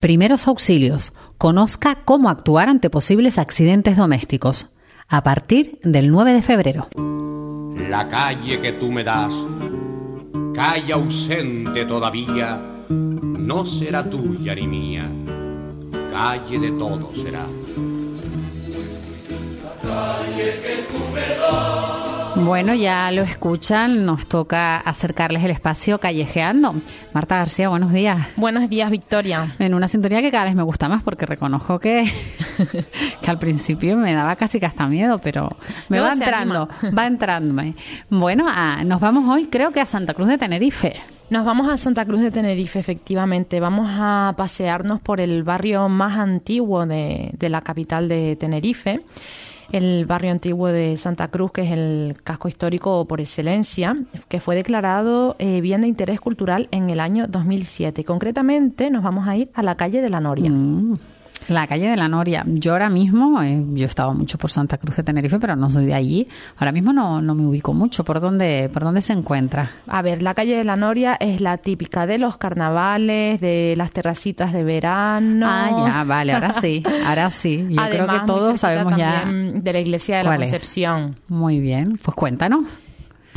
Primeros auxilios. Conozca cómo actuar ante posibles accidentes domésticos. A partir del 9 de febrero. La calle que tú me das, calle ausente todavía, no será tuya ni mía, calle de todos será. La calle que tú me das. Bueno, ya lo escuchan, nos toca acercarles el espacio callejeando. Marta García, buenos días. Buenos días, Victoria. En una sintonía que cada vez me gusta más porque reconozco que, que al principio me daba casi que hasta miedo, pero me va entrando, va entrando. Bueno, ah, nos vamos hoy creo que a Santa Cruz de Tenerife. Nos vamos a Santa Cruz de Tenerife, efectivamente. Vamos a pasearnos por el barrio más antiguo de, de la capital de Tenerife el barrio antiguo de Santa Cruz, que es el casco histórico por excelencia, que fue declarado eh, bien de interés cultural en el año 2007. Concretamente, nos vamos a ir a la calle de la Noria. Mm. La calle de la Noria. Yo ahora mismo, eh, yo he estado mucho por Santa Cruz de Tenerife, pero no soy de allí. Ahora mismo no, no me ubico mucho. ¿Por dónde, ¿Por dónde se encuentra? A ver, la calle de la Noria es la típica de los carnavales, de las terracitas de verano. Ah, ya, vale, ahora sí, ahora sí. Yo creo que todos sabemos ya. De la iglesia de la Concepción. Muy bien, pues cuéntanos.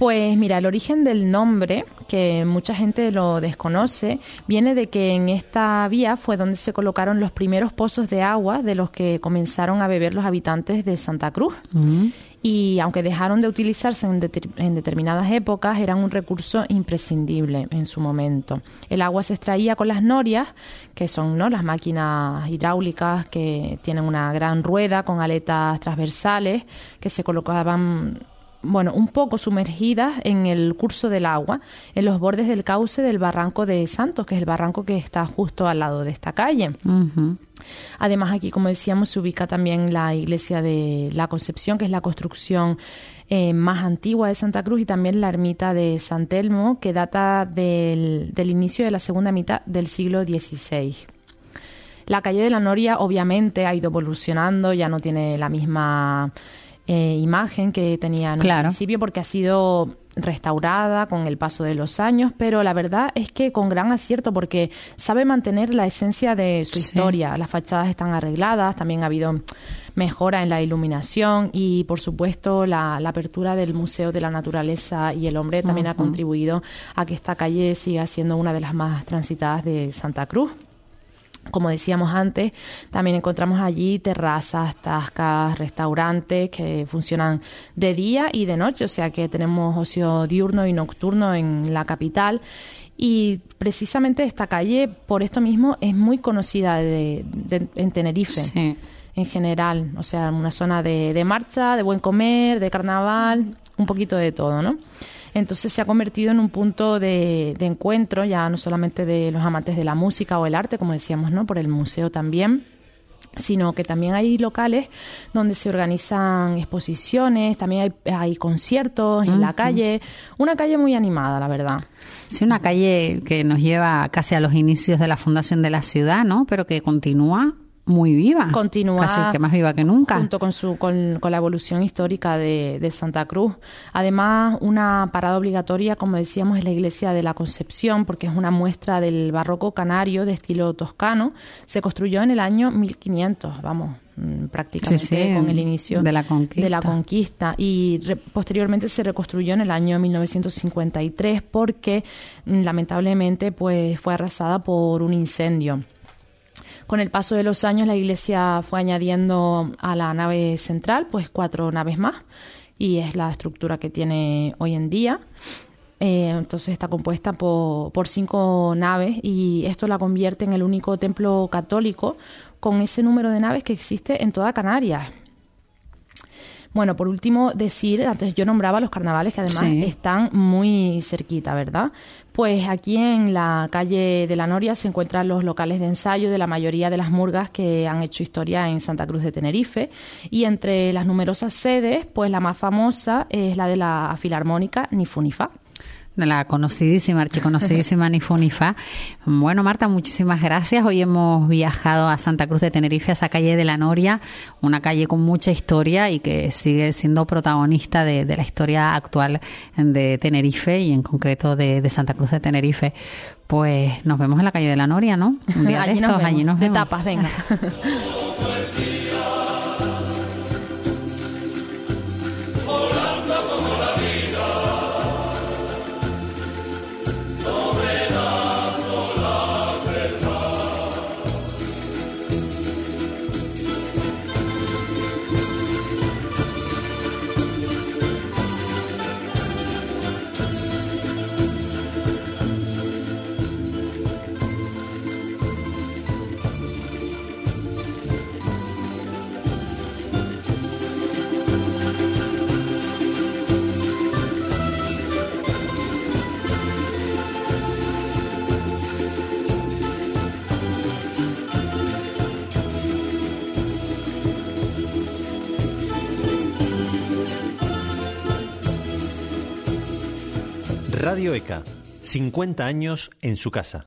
Pues mira, el origen del nombre, que mucha gente lo desconoce, viene de que en esta vía fue donde se colocaron los primeros pozos de agua de los que comenzaron a beber los habitantes de Santa Cruz. Mm. Y aunque dejaron de utilizarse en, en, determinadas épocas, eran un recurso imprescindible en su momento. El agua se extraía con las norias, que son ¿no? las máquinas hidráulicas que tienen una gran rueda con aletas transversales que se colocaban bueno, un poco sumergidas en el curso del agua, en los bordes del cauce del barranco de Santos, que es el barranco que está justo al lado de esta calle. Además, aquí, como decíamos, se ubica también la iglesia de la Concepción, que es la construcción eh, más antigua de Santa Cruz, y también la ermita de San Telmo, que data del, del inicio de la segunda mitad del siglo XVI. La calle de la Noria obviamente ha ido evolucionando, ya no tiene la misma eh, imagen que tenía en el principio porque ha sido restaurada con el paso de los años, pero la verdad es que con gran acierto porque sabe mantener la esencia de su historia. Las fachadas están arregladas, también ha habido mejora en la iluminación y por supuesto la, apertura del Museo de la Naturaleza y el Hombre también ha contribuido a que esta calle siga siendo una de las más transitadas de Santa Cruz. Como decíamos antes, también encontramos allí terrazas, tascas, restaurantes que funcionan de día y de noche, o sea que tenemos ocio diurno y nocturno en la capital. Y precisamente esta calle, por esto mismo, es muy conocida de, en Tenerife. En general, o sea, una zona de, de marcha, de buen comer, de carnaval, un poquito de todo, ¿no? Entonces se ha convertido en un punto de, encuentro, ya no solamente de los amantes de la música o el arte, como decíamos, ¿no? Por el museo también sino que también hay locales donde se organizan exposiciones, también hay, hay conciertos en la calle, una calle muy animada, la verdad. Sí, una calle que nos lleva casi a los inicios de la fundación de la ciudad, ¿no? Pero que continúa muy viva. Continúa. Casi que más viva que nunca. Junto con, su, con, la evolución histórica de, de, Santa Cruz. Además, una parada obligatoria, como decíamos, es la iglesia de la Concepción, porque es una muestra del barroco canario de estilo toscano. Se construyó en el año 1500, vamos, mm, prácticamente con el inicio de la conquista, de la conquista. y posteriormente se reconstruyó en el año 1953 porque mm, lamentablemente pues fue arrasada por un incendio. Con el paso de los años la iglesia fue añadiendo a la nave central pues cuatro naves más y es la estructura que tiene hoy en día. Eh, entonces está compuesta por, por, cinco naves y esto la convierte en el único templo católico con ese número de naves que existe en toda Canarias. Bueno, por último, decir, antes yo nombraba los carnavales que además están muy cerquita, ¿verdad? Pues aquí en la calle de la Noria se encuentran los locales de ensayo de la mayoría de las murgas que han hecho historia en Santa Cruz de Tenerife y entre las numerosas sedes, pues la más famosa es la de la Filarmónica Nifunifa. La conocidísima, archiconocidísima Nifunifa. Bueno, Marta, muchísimas gracias. Hoy hemos viajado a Santa Cruz de Tenerife, a esa calle de la Noria, una calle con mucha historia y que sigue siendo protagonista de, la historia actual de Tenerife y en concreto de, Santa Cruz de Tenerife. Pues nos vemos en la calle de la Noria, ¿no? Un día de estos, allí nos vemos. De tapas, venga. Radio ECA, 50 años en su casa.